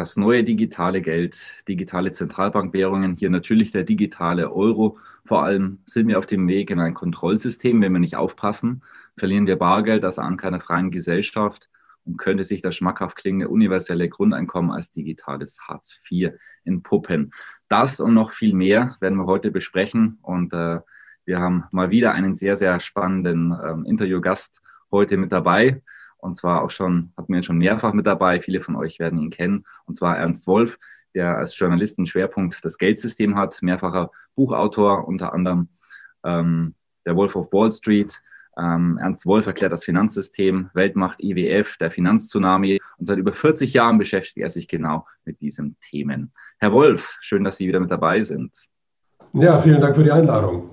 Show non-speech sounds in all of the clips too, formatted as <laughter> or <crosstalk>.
Das neue digitale Geld, digitale Zentralbankwährungen, hier natürlich der digitale Euro. Vor allem sind wir auf dem Weg in ein Kontrollsystem. Wenn wir nicht aufpassen, verlieren wir Bargeld als Anker einer freien Gesellschaft und könnte sich das schmackhaft klingende universelle Grundeinkommen als digitales Hartz IV entpuppen. Das und noch viel mehr werden wir heute besprechen und äh, wir haben mal wieder einen sehr, sehr spannenden ähm, Interviewgast heute mit dabei und zwar auch schon, hatten wir ihn schon mehrfach mit dabei. Viele von euch werden ihn kennen. Und zwar Ernst Wolf, der als Journalist einen Schwerpunkt das Geldsystem hat, mehrfacher Buchautor, unter anderem ähm, der Wolf of Wall Street. Ähm, Ernst Wolf erklärt das Finanzsystem, Weltmacht IWF, der Finanztsunami. Und seit über 40 Jahren beschäftigt er sich genau mit diesen Themen. Herr Wolf, schön, dass Sie wieder mit dabei sind. Ja, vielen Dank für die Einladung.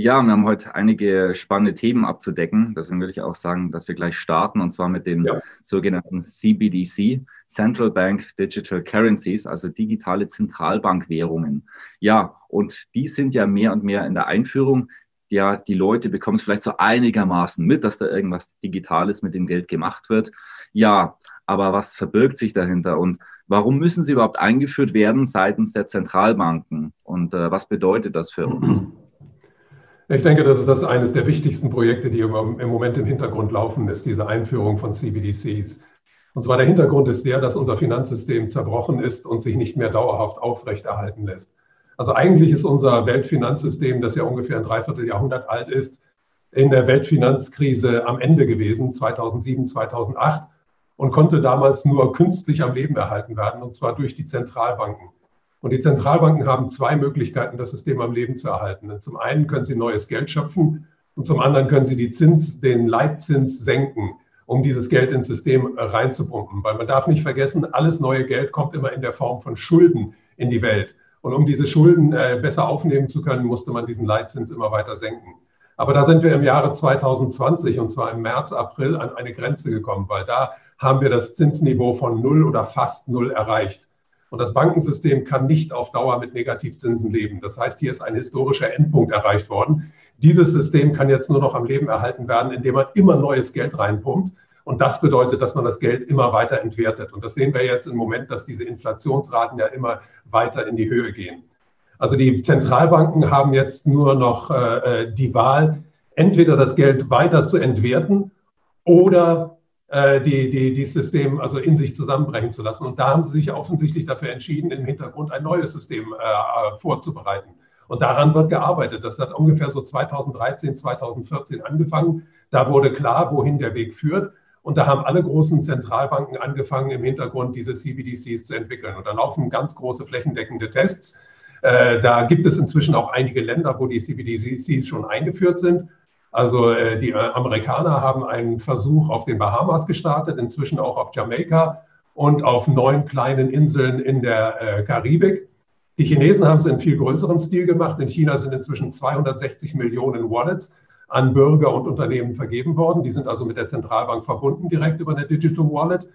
Ja, wir haben heute einige spannende Themen abzudecken. Deswegen würde ich auch sagen, dass wir gleich starten und zwar mit den ja. sogenannten CBDC, Central Bank Digital Currencies, also digitale Zentralbankwährungen. Ja, und die sind ja mehr und mehr in der Einführung. Ja, die Leute bekommen es vielleicht so einigermaßen mit, dass da irgendwas Digitales mit dem Geld gemacht wird. Ja, aber was verbirgt sich dahinter und warum müssen sie überhaupt eingeführt werden seitens der Zentralbanken und äh, was bedeutet das für uns? <clears throat> Ich denke, das ist das eines der wichtigsten Projekte, die im Moment im Hintergrund laufen, ist diese Einführung von CBDCs. Und zwar der Hintergrund ist der, dass unser Finanzsystem zerbrochen ist und sich nicht mehr dauerhaft aufrechterhalten lässt. Also eigentlich ist unser Weltfinanzsystem, das ja ungefähr ein Dreivierteljahrhundert alt ist, in der Weltfinanzkrise am Ende gewesen, 2007, 2008, und konnte damals nur künstlich am Leben erhalten werden, und zwar durch die Zentralbanken. Und die Zentralbanken haben zwei Möglichkeiten, das System am Leben zu erhalten. Denn zum einen können sie neues Geld schöpfen und zum anderen können sie die Zins, den Leitzins senken, um dieses Geld ins System reinzupumpen. Weil man darf nicht vergessen, alles neue Geld kommt immer in der Form von Schulden in die Welt. Und um diese Schulden äh, besser aufnehmen zu können, musste man diesen Leitzins immer weiter senken. Aber da sind wir im Jahre 2020 und zwar im März, April an eine Grenze gekommen, weil da haben wir das Zinsniveau von null oder fast null erreicht. Und das Bankensystem kann nicht auf Dauer mit Negativzinsen leben. Das heißt, hier ist ein historischer Endpunkt erreicht worden. Dieses System kann jetzt nur noch am Leben erhalten werden, indem man immer neues Geld reinpumpt. Und das bedeutet, dass man das Geld immer weiter entwertet. Und das sehen wir jetzt im Moment, dass diese Inflationsraten ja immer weiter in die Höhe gehen. Also die Zentralbanken haben jetzt nur noch äh, äh die Wahl, entweder das Geld weiter zu entwerten oder die, die, dieses System also in sich zusammenbrechen zu lassen. Und da haben sie sich offensichtlich dafür entschieden, im Hintergrund ein neues System äh, vorzubereiten. Und daran wird gearbeitet. Das hat ungefähr so 2013, 2014 angefangen. Da wurde klar, wohin der Weg führt. Und da haben alle großen Zentralbanken angefangen, im Hintergrund diese CBDCs zu entwickeln. Und da laufen ganz große flächendeckende Tests. Äh, da gibt es inzwischen auch einige Länder, wo die CBDCs schon eingeführt sind. Also äh, die äh, Amerikaner haben einen Versuch auf den Bahamas gestartet, inzwischen auch auf Jamaika und auf neun kleinen Inseln in der äh, Karibik. Die Chinesen haben es in viel größerem Stil gemacht. In China sind inzwischen 260 Millionen Wallets an Bürger und Unternehmen vergeben worden. Die sind also mit der Zentralbank verbunden direkt über eine Digital Wallet,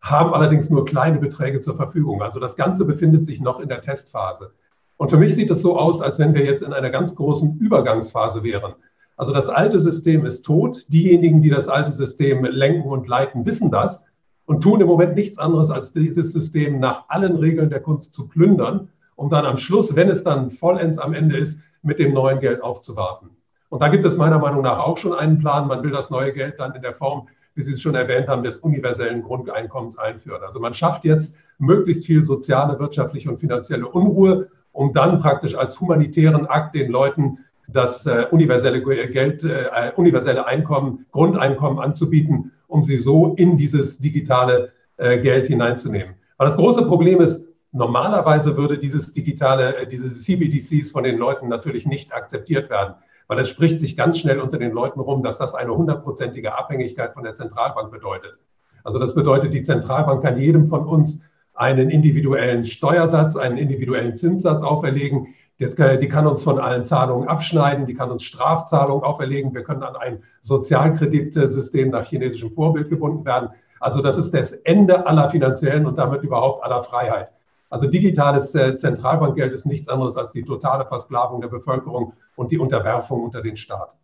haben allerdings nur kleine Beträge zur Verfügung. Also das Ganze befindet sich noch in der Testphase. Und für mich sieht es so aus, als wenn wir jetzt in einer ganz großen Übergangsphase wären. Also das alte System ist tot. Diejenigen, die das alte System lenken und leiten, wissen das und tun im Moment nichts anderes, als dieses System nach allen Regeln der Kunst zu plündern, um dann am Schluss, wenn es dann vollends am Ende ist, mit dem neuen Geld aufzuwarten. Und da gibt es meiner Meinung nach auch schon einen Plan. Man will das neue Geld dann in der Form, wie Sie es schon erwähnt haben, des universellen Grundeinkommens einführen. Also man schafft jetzt möglichst viel soziale, wirtschaftliche und finanzielle Unruhe, um dann praktisch als humanitären Akt den Leuten das äh, universelle Geld, äh, universelle Einkommen, Grundeinkommen anzubieten, um sie so in dieses digitale äh, Geld hineinzunehmen. Aber das große Problem ist, normalerweise würde dieses digitale, äh, diese CBDCs von den Leuten natürlich nicht akzeptiert werden, weil es spricht sich ganz schnell unter den Leuten rum, dass das eine hundertprozentige Abhängigkeit von der Zentralbank bedeutet. Also das bedeutet, die Zentralbank kann jedem von uns einen individuellen Steuersatz, einen individuellen Zinssatz auferlegen. Die kann uns von allen Zahlungen abschneiden, die kann uns Strafzahlungen auferlegen. Wir können an ein Sozialkreditsystem nach chinesischem Vorbild gebunden werden. Also das ist das Ende aller finanziellen und damit überhaupt aller Freiheit. Also digitales äh, Zentralbankgeld ist nichts anderes als die totale Versklavung der Bevölkerung und die Unterwerfung unter den Staat.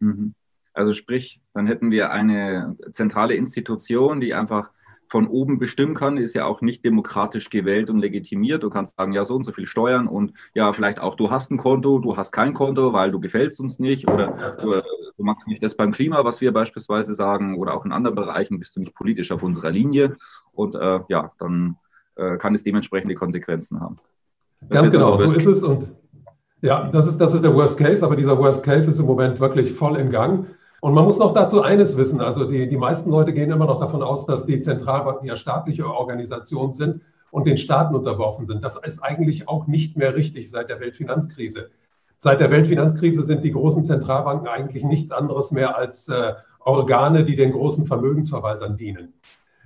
Mhm. Also sprich, dann hätten wir eine zentrale Institution, die einfach von oben bestimmen kann, ist ja auch nicht demokratisch gewählt und legitimiert. Du kannst sagen, ja, so und so viel Steuern und ja, vielleicht auch, du hast ein Konto, du hast kein Konto, weil du gefällst uns nicht oder du, du machst nicht das beim Klima, was wir beispielsweise sagen oder auch in anderen Bereichen bist du nicht politisch auf unserer Linie und äh, ja, dann äh, kann es dementsprechende Konsequenzen haben. Das Ganz genau, so ist es und ja, das ist, das ist der Worst Case, aber dieser Worst Case ist im Moment wirklich voll im Gang. Und man muss noch dazu eines wissen. Also die, die meisten Leute gehen immer noch davon aus, dass die Zentralbanken ja staatliche Organisationen sind und den Staaten unterworfen sind. Das ist eigentlich auch nicht mehr richtig seit der Weltfinanzkrise. Seit der Weltfinanzkrise sind die großen Zentralbanken eigentlich nichts anderes mehr als äh, Organe, die den großen Vermögensverwaltern dienen.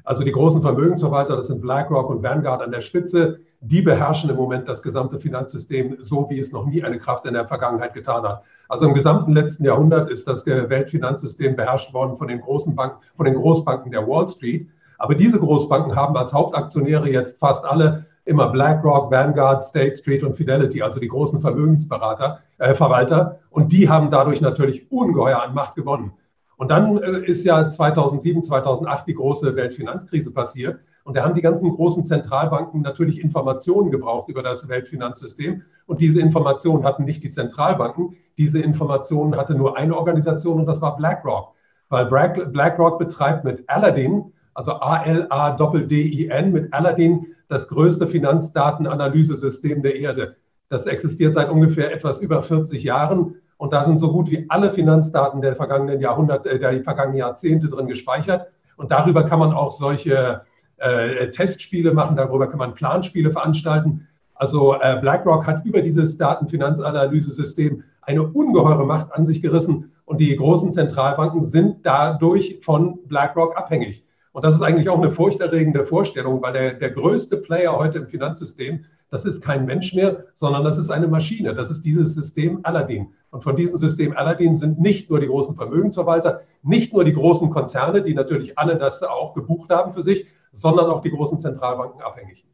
Also die großen Vermögensverwalter, das sind BlackRock und Vanguard an der Spitze, die beherrschen im Moment das gesamte Finanzsystem so, wie es noch nie eine Kraft in der Vergangenheit getan hat. Also im gesamten letzten Jahrhundert ist das Weltfinanzsystem beherrscht worden von den großen Banken, von den Großbanken der Wall Street. Aber diese Großbanken haben als Hauptaktionäre jetzt fast alle immer BlackRock, Vanguard, State Street und Fidelity, also die großen Vermögensberater, äh, Verwalter. Und die haben dadurch natürlich ungeheuer an Macht gewonnen. Und dann äh, ist ja 2007, 2008 die große Weltfinanzkrise passiert. Und da haben die ganzen großen Zentralbanken natürlich Informationen gebraucht über das Weltfinanzsystem. Und diese Informationen hatten nicht die Zentralbanken. Diese Informationen hatte nur eine Organisation und das war BlackRock. Weil BlackRock betreibt mit Aladdin, also A-L-A-D-I-N, mit Aladdin das größte Finanzdatenanalyse-System der Erde. Das existiert seit ungefähr etwas über 40 Jahren. Und da sind so gut wie alle Finanzdaten der vergangenen Jahrhunderte, der vergangenen Jahrzehnte drin gespeichert. Und darüber kann man auch solche äh, Testspiele machen, darüber kann man Planspiele veranstalten. Also äh, BlackRock hat über dieses Datenfinanzanalyse-System eine ungeheure Macht an sich gerissen und die großen Zentralbanken sind dadurch von BlackRock abhängig. Und das ist eigentlich auch eine furchterregende Vorstellung, weil der, der größte Player heute im Finanzsystem, das ist kein Mensch mehr, sondern das ist eine Maschine. Das ist dieses System Aladdin. Und von diesem System Aladdin sind nicht nur die großen Vermögensverwalter, nicht nur die großen Konzerne, die natürlich alle das auch gebucht haben für sich, sondern auch die großen Zentralbanken abhängig.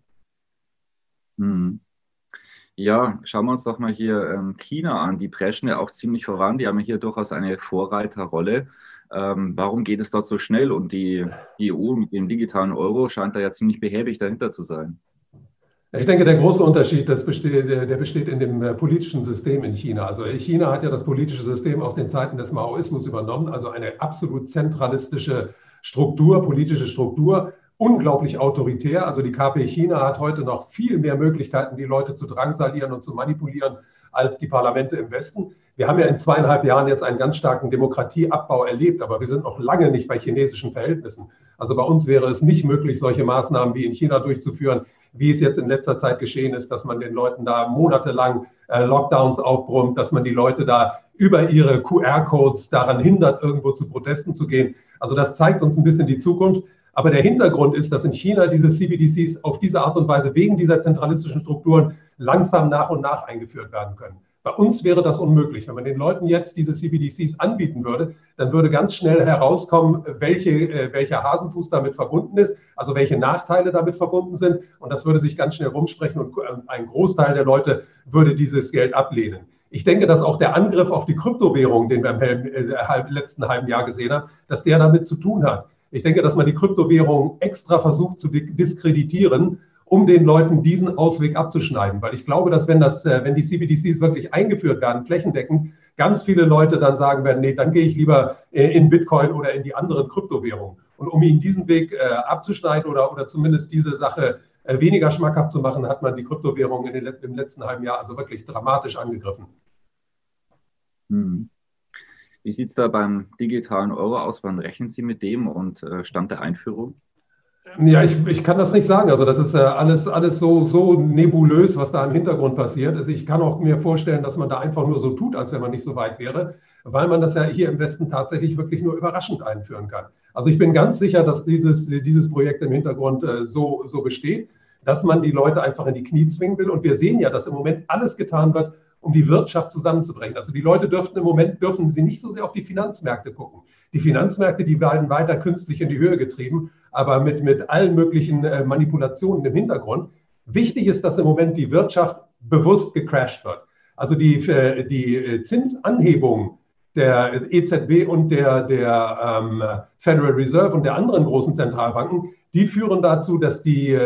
Hm. Ja, schauen wir uns doch mal hier ähm, China an. Die preschen ja auch ziemlich voran. Die haben hier durchaus eine Vorreiterrolle. Ähm, warum geht es dort so schnell? Und die, die EU mit dem digitalen Euro scheint da ja ziemlich behäbig dahinter zu sein. Ich denke, der große Unterschied, das besteht, der besteht in dem äh, politischen System in China. Also China hat ja das politische System aus den Zeiten des Maoismus übernommen, also eine absolut zentralistische Struktur, politische Struktur, unglaublich autoritär. Also die KP China hat heute noch viel mehr Möglichkeiten, die Leute zu drangsalieren und zu manipulieren als die Parlamente im Westen. Wir haben ja in zweieinhalb Jahren jetzt einen ganz starken Demokratieabbau erlebt, aber wir sind noch lange nicht bei chinesischen Verhältnissen. Also bei uns wäre es nicht möglich, solche Maßnahmen wie in China durchzuführen, wie es jetzt in letzter Zeit geschehen ist, dass man den Leuten da monatelang äh, Lockdowns aufbrummt, dass man die Leute da über ihre QR-Codes daran hindert, irgendwo zu Protesten zu gehen. Also das zeigt uns ein bisschen die Zukunft. Aber der Hintergrund ist, dass in China diese CBDCs auf diese Art und Weise wegen dieser zentralistischen Strukturen langsam nach und nach eingeführt werden können. Bei uns wäre das unmöglich. Wenn man den Leuten jetzt diese CBDCs anbieten würde, dann würde ganz schnell herauskommen, welche, äh, welcher Hasenfuß damit verbunden ist, also welche Nachteile damit verbunden sind. Und das würde sich ganz schnell rumsprechen und ein Großteil der Leute würde dieses Geld ablehnen. Ich denke, dass auch der Angriff auf die Kryptowährung, den wir im äh, letzten halben Jahr gesehen haben, dass der damit zu tun hat. Ich denke, dass man die Kryptowährung extra versucht zu diskreditieren, um den Leuten diesen Ausweg abzuschneiden. Weil ich glaube, dass wenn das, äh, wenn die CBDCs wirklich eingeführt werden, flächendeckend, ganz viele Leute dann sagen werden, nee, dann gehe ich lieber äh, in Bitcoin oder in die anderen Kryptowährungen. Und um ihnen diesen Weg äh, abzuschneiden oder, oder zumindest diese Sache weniger schmackhaft zu machen, hat man die Kryptowährungen im letzten halben Jahr also wirklich dramatisch angegriffen. Hm. Wie sieht es da beim digitalen Euro aus? Wann rechnen Sie mit dem und äh, Stand der Einführung? Ja, ich, ich kann das nicht sagen. Also das ist äh, alles, alles so, so nebulös, was da im Hintergrund passiert. Also ich kann auch mir vorstellen, dass man da einfach nur so tut, als wenn man nicht so weit wäre. weil man das ja hier im Westen tatsächlich wirklich nur überraschend einführen kann. Also ich bin ganz sicher, dass dieses, dieses Projekt im Hintergrund äh, so, so besteht, dass man die Leute einfach in die Knie zwingen will. Und wir sehen ja, dass im Moment alles getan wird, um die Wirtschaft zusammenzubringen. Also die Leute dürften im Moment, dürfen sie nicht so sehr auf die Finanzmärkte gucken. Die Finanzmärkte, die werden weiter künstlich in die Höhe getrieben, aber mit, mit allen möglichen äh, Manipulationen im Hintergrund. Wichtig ist, dass im Moment die Wirtschaft bewusst gecrashed wird. Also die, äh, die äh, Zinsanhebung der EZB und der, der ähm, Federal Reserve und der anderen großen Zentralbanken, die führen dazu, dass die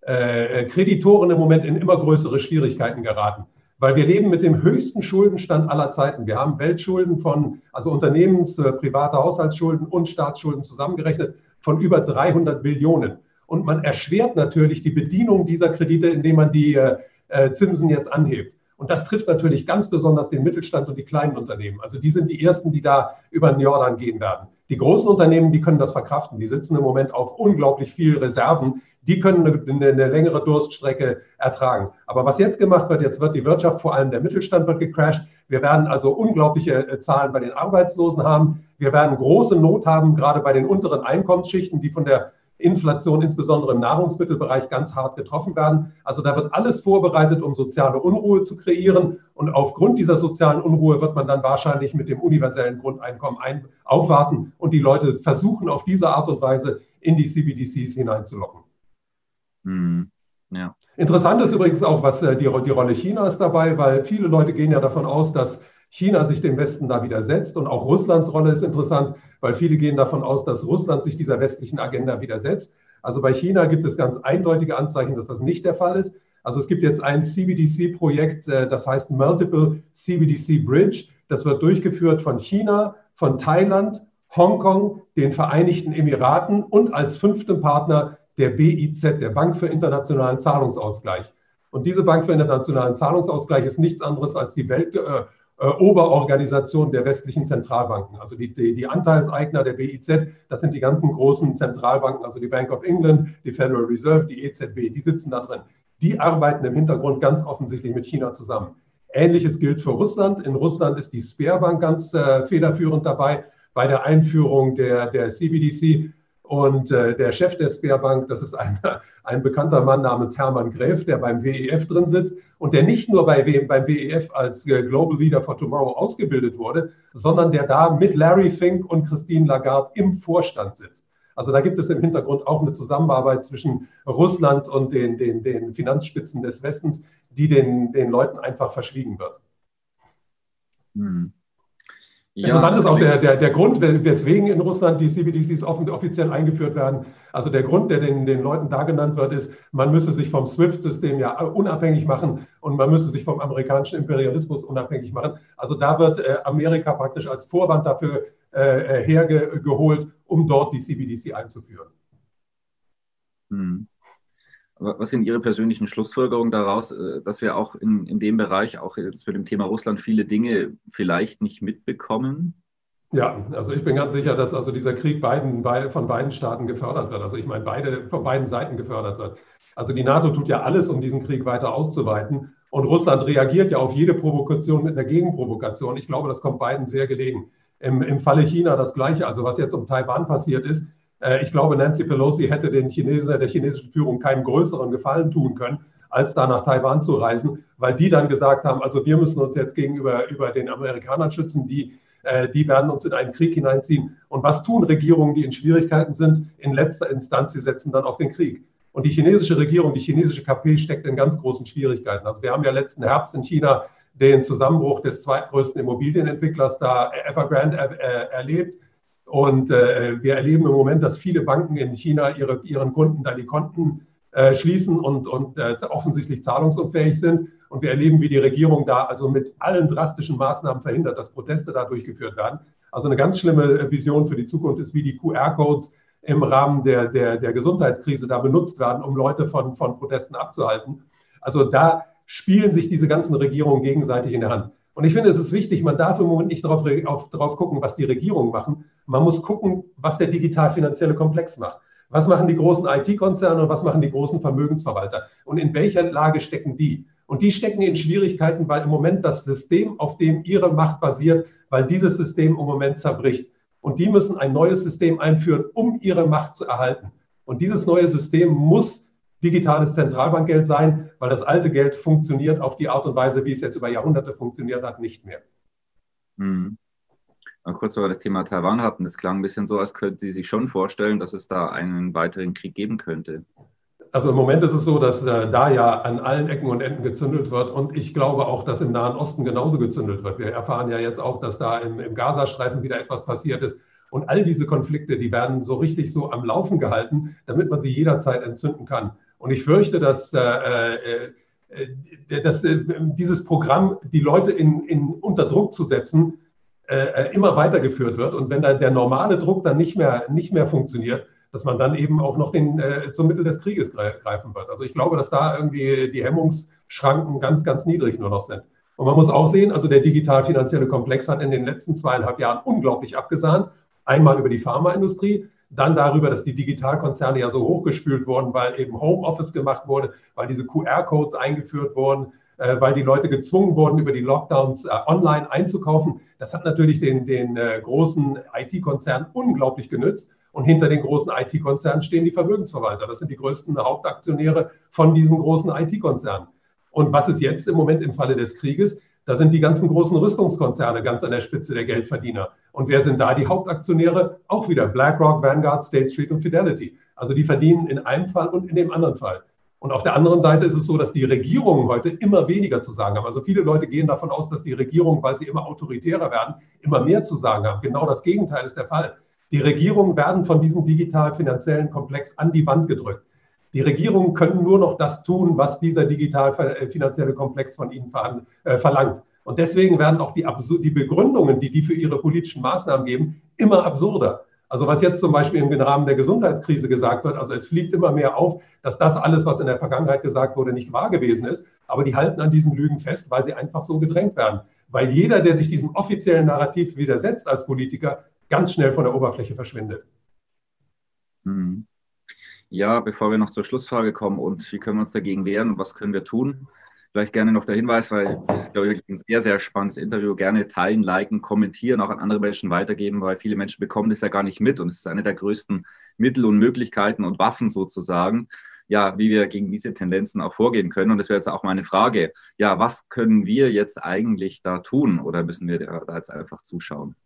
äh, Kreditoren im Moment in immer größere Schwierigkeiten geraten. Weil wir leben mit dem höchsten Schuldenstand aller Zeiten. Wir haben Weltschulden von, also Unternehmens-, äh, private Haushaltsschulden und Staatsschulden zusammengerechnet von über 300 Billionen. Und man erschwert natürlich die Bedienung dieser Kredite, indem man die äh, äh, Zinsen jetzt anhebt. Und das trifft natürlich ganz besonders den Mittelstand und die kleinen Unternehmen. Also die sind die ersten, die da über den Jordan gehen werden. Die großen Unternehmen, die können das verkraften. Die sitzen im Moment auf unglaublich viel Reserven, die können eine, eine, längere Durststrecke ertragen. Aber was jetzt gemacht wird, jetzt wird die Wirtschaft, vor allem der Mittelstand wird gecrashed. Wir werden also unglaubliche äh, Zahlen bei den Arbeitslosen haben. Wir werden große Not haben, gerade bei den unteren Einkommensschichten, die von der Inflation insbesondere im Nahrungsmittelbereich ganz hart getroffen werden. Also da wird alles vorbereitet, um soziale Unruhe zu kreieren. Und aufgrund dieser sozialen Unruhe wird man dann wahrscheinlich mit dem universellen Grundeinkommen ein, aufwarten und die Leute versuchen, auf diese Art und Weise in die CBDCs hineinzulocken. Mhm. Ja. Interessant ist übrigens auch, was äh, die, die Rolle Chinas dabei, weil viele Leute gehen ja davon aus, dass China sich dem Westen da widersetzt. Und auch Russlands Rolle ist interessant, weil viele gehen davon aus, dass Russland sich dieser westlichen Agenda widersetzt. Also bei China gibt es ganz eindeutige Anzeichen, dass das nicht der Fall ist. Also es gibt jetzt ein CBDC-Projekt, äh, das heißt Multiple CBDC Bridge. Das wird durchgeführt von China, von Thailand, Hongkong, den Vereinigten Emiraten und als fünften Partner der BIZ, der Bank für internationalen Zahlungsausgleich. Und diese Bank für internationalen Zahlungsausgleich ist nichts anderes als die Weltoberorganisation äh, der westlichen Zentralbanken. Also die, die, die, Anteilseigner der BIZ, das sind die ganzen großen Zentralbanken, also die Bank of England, die Federal Reserve, die EZB, die sitzen da drin. Die arbeiten im Hintergrund ganz offensichtlich mit China zusammen. Ähnliches gilt für Russland. In Russland ist die Sperrbank ganz äh, federführend dabei bei der Einführung der, der CBDC. Und äh, der Chef der Sperrbank, das ist ein, ein bekannter Mann namens Hermann Gräf, der beim WEF drin sitzt und der nicht nur bei, beim WEF als äh, Global Leader for Tomorrow ausgebildet wurde, sondern der da mit Larry Fink und Christine Lagarde im Vorstand sitzt. Also da gibt es im Hintergrund auch eine Zusammenarbeit zwischen Russland und den, den, den Finanzspitzen des Westens, die den, den Leuten einfach verschwiegen wird. Hm. Ja, Interessant ist auch der, der, der Grund, weswegen in Russland die CBDCs offiziell eingeführt werden. Also der Grund, der den, den Leuten da genannt wird, ist, man müsse sich vom SWIFT-System ja unabhängig machen und man müsse sich vom amerikanischen Imperialismus unabhängig machen. Also da wird äh, Amerika praktisch als Vorwand dafür äh, hergeholt, um dort die CBDC einzuführen. Hm. Was sind Ihre persönlichen Schlussfolgerungen daraus, äh, dass wir auch in, in dem Bereich, auch jetzt mit dem Thema Russland, viele Dinge vielleicht nicht mitbekommen? Ja, also ich bin ganz sicher, dass also dieser Krieg beiden, von beiden Staaten gefördert wird. Also ich meine, beide, von beiden Seiten gefördert wird. Also die NATO tut ja alles, um diesen Krieg weiter auszuweiten. Und Russland reagiert ja auf jede Provokation mit einer Gegenprovokation. Ich glaube, das kommt beiden sehr gelegen. Im, Im Falle China das Gleiche. Also was jetzt um Taiwan passiert ist, ich glaube, Nancy Pelosi hätte den Chinesen, der chinesischen Führung keinen größeren Gefallen tun können, als da nach Taiwan zu reisen, weil die dann gesagt haben, also wir müssen uns jetzt gegenüber über den Amerikanern schützen, die, äh, die werden uns in einen Krieg hineinziehen. Und was tun Regierungen, die in Schwierigkeiten sind? In letzter Instanz, sie setzen dann auf den Krieg. Und die chinesische Regierung, die chinesische KP steckt in ganz großen Schwierigkeiten. Also wir haben ja letzten Herbst in China den Zusammenbruch des zweitgrößten Immobilienentwicklers da Evergrande er, er, erlebt. Und äh, wir erleben im Moment, dass viele Banken in China ihre, ihren Kunden da die Konten äh, schließen und, und äh, offensichtlich zahlungsunfähig sind. Und wir erleben, wie die Regierung da also mit allen drastischen Maßnahmen verhindert, dass Proteste da durchgeführt werden. Also eine ganz schlimme Vision für die Zukunft ist, wie die QR-Codes im Rahmen der, der, der Gesundheitskrise da benutzt werden, um Leute von, von Protesten abzuhalten. Also da spielen sich diese ganzen Regierungen gegenseitig in der Hand. Und ich finde, es ist wichtig, man darf im Moment nicht darauf, auf, darauf gucken, was die Regierungen machen. Man muss gucken, was der digital-finanzielle Komplex macht. Was machen die großen IT-Konzerne und was machen die großen Vermögensverwalter? Und in welcher Lage stecken die? Und die stecken in Schwierigkeiten, weil im Moment das System, auf dem ihre Macht basiert, weil dieses System im Moment zerbricht. Und die müssen ein neues System einführen, um ihre Macht zu erhalten. Und dieses neue System muss digitales Zentralbankgeld sein, weil das alte Geld funktioniert auf die Art und Weise, wie es jetzt über Jahrhunderte funktioniert hat, nicht mehr. Mhm. Kurz, weil wir das Thema Taiwan hatten, das klang ein bisschen so, als könnten Sie sich schon vorstellen, dass es da einen weiteren Krieg geben könnte also im Moment ist es so, dass äh, da ja an allen Ecken und Enden gezündelt wird und ich glaube auch, dass im Nahen Osten genauso gezündelt wird. Wir erfahren ja jetzt auch, dass da im, im Gazastreifen wieder etwas passiert ist. Und all diese Konflikte, die werden so richtig so am Laufen gehalten, damit man sie jederzeit entzünden kann. Und ich fürchte, dass, äh, äh, äh dass äh, dieses Programm, die Leute in, in, unter Druck zu setzen, äh, immer weitergeführt wird. Und wenn da der normale Druck dann nicht mehr, nicht mehr funktioniert, dass man dann eben auch noch den, äh, zum Mittel des Krieges greifen wird. Also ich glaube, dass da irgendwie die Hemmungsschranken ganz, ganz niedrig nur noch sind. Und man muss auch sehen, also der digital-finanzielle Komplex hat in den letzten zweieinhalb Jahren unglaublich abgesahnt. Einmal über die Pharmaindustrie, dann darüber, dass die Digitalkonzerne ja so hochgespült wurden, weil eben Homeoffice gemacht wurde, weil diese QR-Codes eingeführt wurden, äh, weil die Leute gezwungen wurden, über die Lockdowns äh, online einzukaufen. Das hat natürlich den, den äh, großen IT-Konzernen unglaublich genützt. Und hinter den großen IT-Konzernen stehen die Vermögensverwalter. Das sind die größten Hauptaktionäre von diesen großen IT-Konzernen. Und was ist jetzt im Moment im Falle des Krieges? Da sind die ganzen großen Rüstungskonzerne ganz an der Spitze der Geldverdiener. Und wer sind da die Hauptaktionäre? Auch wieder BlackRock, Vanguard, State Street und Fidelity. Also die verdienen in einem Fall und in dem anderen Fall. Und auf der anderen Seite ist es so, dass die Regierungen heute immer weniger zu sagen haben. Also viele Leute gehen davon aus, dass die Regierungen, weil sie immer autoritärer werden, immer mehr zu sagen haben. Genau das Gegenteil ist der Fall. Die Regierungen werden von diesem digital-finanziellen Komplex an die Wand gedrückt. Die Regierungen können nur noch das tun, was dieser digital-finanzielle Komplex von ihnen äh, verlangt. Und deswegen werden auch die, die Begründungen, die die für ihre politischen Maßnahmen geben, immer absurder. Also was jetzt zum Beispiel im Rahmen der Gesundheitskrise gesagt wird, also es fliegt immer mehr auf, dass das alles, was in der Vergangenheit gesagt wurde, nicht wahr gewesen ist. Aber die halten an diesen Lügen fest, weil sie einfach so gedrängt werden. Weil jeder, der sich diesem offiziellen Narrativ widersetzt als Politiker, ganz schnell von der Oberfläche verschwindet. Hm. Ja, bevor wir noch zur Schlussfrage kommen und wie können wir uns dagegen wehren und was können wir tun, vielleicht gerne noch der Hinweis, weil ich glaube, wirklich ein sehr, sehr spannendes Interview. Gerne teilen, liken, kommentieren, auch an andere Menschen weitergeben, weil viele Menschen bekommen das ja gar nicht mit und es ist eine der größten Mittel und Möglichkeiten und Waffen sozusagen, ja, wie wir gegen diese Tendenzen auch vorgehen können. Und das wäre jetzt auch meine Frage. Ja, was können wir jetzt eigentlich da tun oder müssen wir da jetzt einfach zuschauen?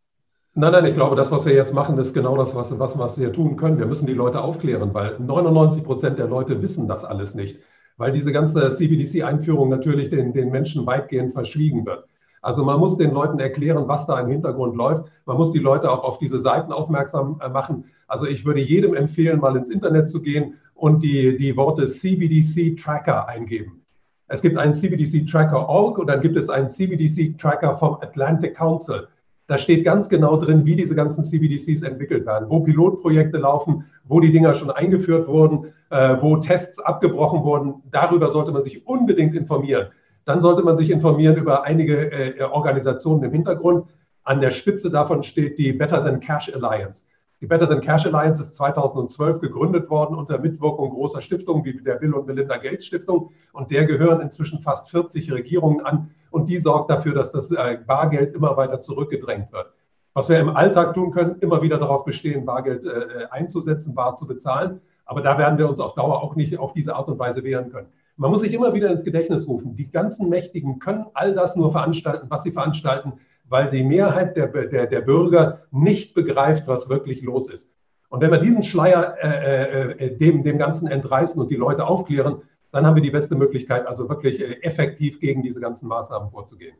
Nein, nein, ich glaube, das, was wir jetzt machen, ist genau das, was, was, was wir tun können. Wir müssen die Leute aufklären, weil 99 Prozent der Leute wissen das alles nicht, weil diese ganze CBDC-Einführung natürlich den, den Menschen weitgehend verschwiegen wird. Also man muss den Leuten erklären, was da im Hintergrund läuft. Man muss die Leute auch auf diese Seiten aufmerksam äh, machen. Also ich würde jedem empfehlen, mal ins Internet zu gehen und die, die Worte CBDC Tracker eingeben. Es gibt einen CBDC Tracker Org und dann gibt es einen CBDC Tracker vom Atlantic Council. Da steht ganz genau drin, wie diese ganzen CBDCs entwickelt werden, wo Pilotprojekte laufen, wo die Dinger schon eingeführt wurden, äh, wo Tests abgebrochen wurden. Darüber sollte man sich unbedingt informieren. Dann sollte man sich informieren über einige äh, Organisationen im Hintergrund. An der Spitze davon steht die Better Than Cash Alliance. Die Better Than Cash Alliance ist 2012 gegründet worden unter Mitwirkung großer Stiftungen wie der Bill und Melinda Gates Stiftung. Und der gehören inzwischen fast 40 Regierungen an. Und die sorgt dafür, dass das äh, Bargeld immer weiter zurückgedrängt wird. Was wir im Alltag tun können, immer wieder darauf bestehen, Bargeld äh, einzusetzen, bar zu bezahlen. Aber da werden wir uns auf Dauer auch nicht auf diese Art und Weise wehren können. Man muss sich immer wieder ins Gedächtnis rufen. Die ganzen Mächtigen können all das nur veranstalten, was sie veranstalten, weil die Mehrheit der, der, der Bürger nicht begreift, was wirklich los ist. Und wenn wir diesen Schleier äh, äh, dem, dem Ganzen entreißen und die Leute aufklären, dann haben wir die beste Möglichkeit, also wirklich äh, effektiv gegen diese ganzen Maßnahmen vorzugehen.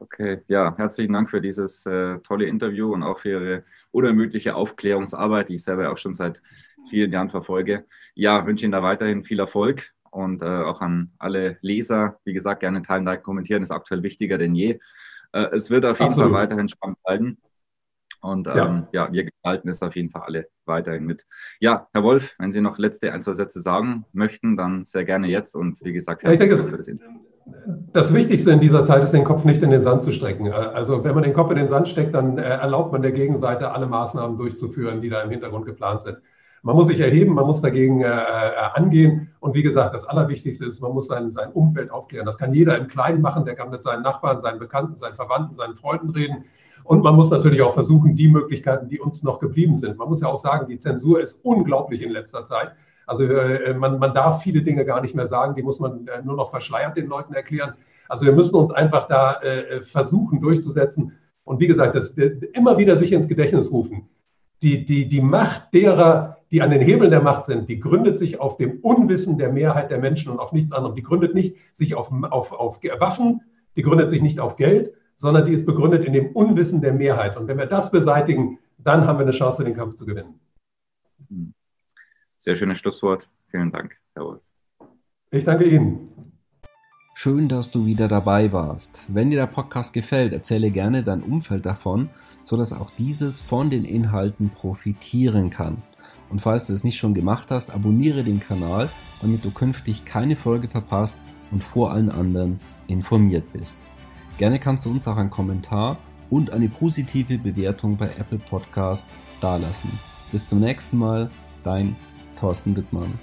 Okay, ja, herzlichen Dank für dieses äh, tolle Interview und auch für Ihre unermüdliche Aufklärungsarbeit, die ich selber auch schon seit vielen Jahren verfolge. Ja, wünsche Ihnen da weiterhin viel Erfolg und äh, auch an alle Leser, wie gesagt, gerne teilen, liken, kommentieren, ist aktuell wichtiger denn je. Äh, es wird auf jeden Absolut. Fall weiterhin spannend bleiben. Und ähm, ja. ja. wir gestalten es auf jeden Fall alle weiterhin mit. Ja, Herr Wolf, wenn Sie noch letzte ein, zwei Sätze sagen möchten, dann sehr gerne jetzt. Und wie gesagt, herzlichen Dank für das Interview. Das Wichtigste in dieser Zeit ist, den Kopf nicht in den Sand zu stecken. Also wenn man den Kopf in den Sand steckt, dann äh, erlaubt man der Gegenseite, alle Maßnahmen durchzuführen, die da im Hintergrund geplant sind. Man muss sich erheben, man muss dagegen äh, äh, angehen. Und wie gesagt, das Allerwichtigste ist, man muss sein, sein Umfeld aufklären. Das kann jeder im Kleinen machen, der kann mit seinen Nachbarn, seinen Bekannten, seinen Verwandten, seinen Freunden reden. Und man muss natürlich auch versuchen, die Möglichkeiten, die uns noch geblieben sind. Man muss ja auch sagen, die Zensur ist unglaublich in letzter Zeit. Also äh, man, man darf viele Dinge gar nicht mehr sagen, die muss man äh, nur noch verschleiert den Leuten erklären. Also wir müssen uns einfach da äh, versuchen durchzusetzen. Und wie gesagt, das, immer wieder sich ins Gedächtnis rufen. Die, die, die Macht derer, die an den Hebeln der Macht sind, die gründet sich auf dem Unwissen der Mehrheit der Menschen und auf nichts anderem. Die gründet nicht sich auf, auf, auf Waffen, die gründet sich nicht auf Geld, sondern die ist begründet in dem Unwissen der Mehrheit. Und wenn wir das beseitigen, dann haben wir eine Chance, den Kampf zu gewinnen. Sehr schönes Schlusswort. Vielen Dank, Herr Wolf. Ich danke Ihnen. Schön, dass du wieder dabei warst. Wenn dir der Podcast gefällt, erzähle gerne dein Umfeld davon, sodass auch dieses von den Inhalten profitieren kann. Und falls du es nicht schon gemacht hast, abonniere den Kanal, damit du künftig keine Folge verpasst und vor allen anderen informiert bist. Gerne kannst du uns auch einen Kommentar und eine positive Bewertung bei Apple Podcast dalassen. Bis zum nächsten Mal, dein Thorsten Wittmann.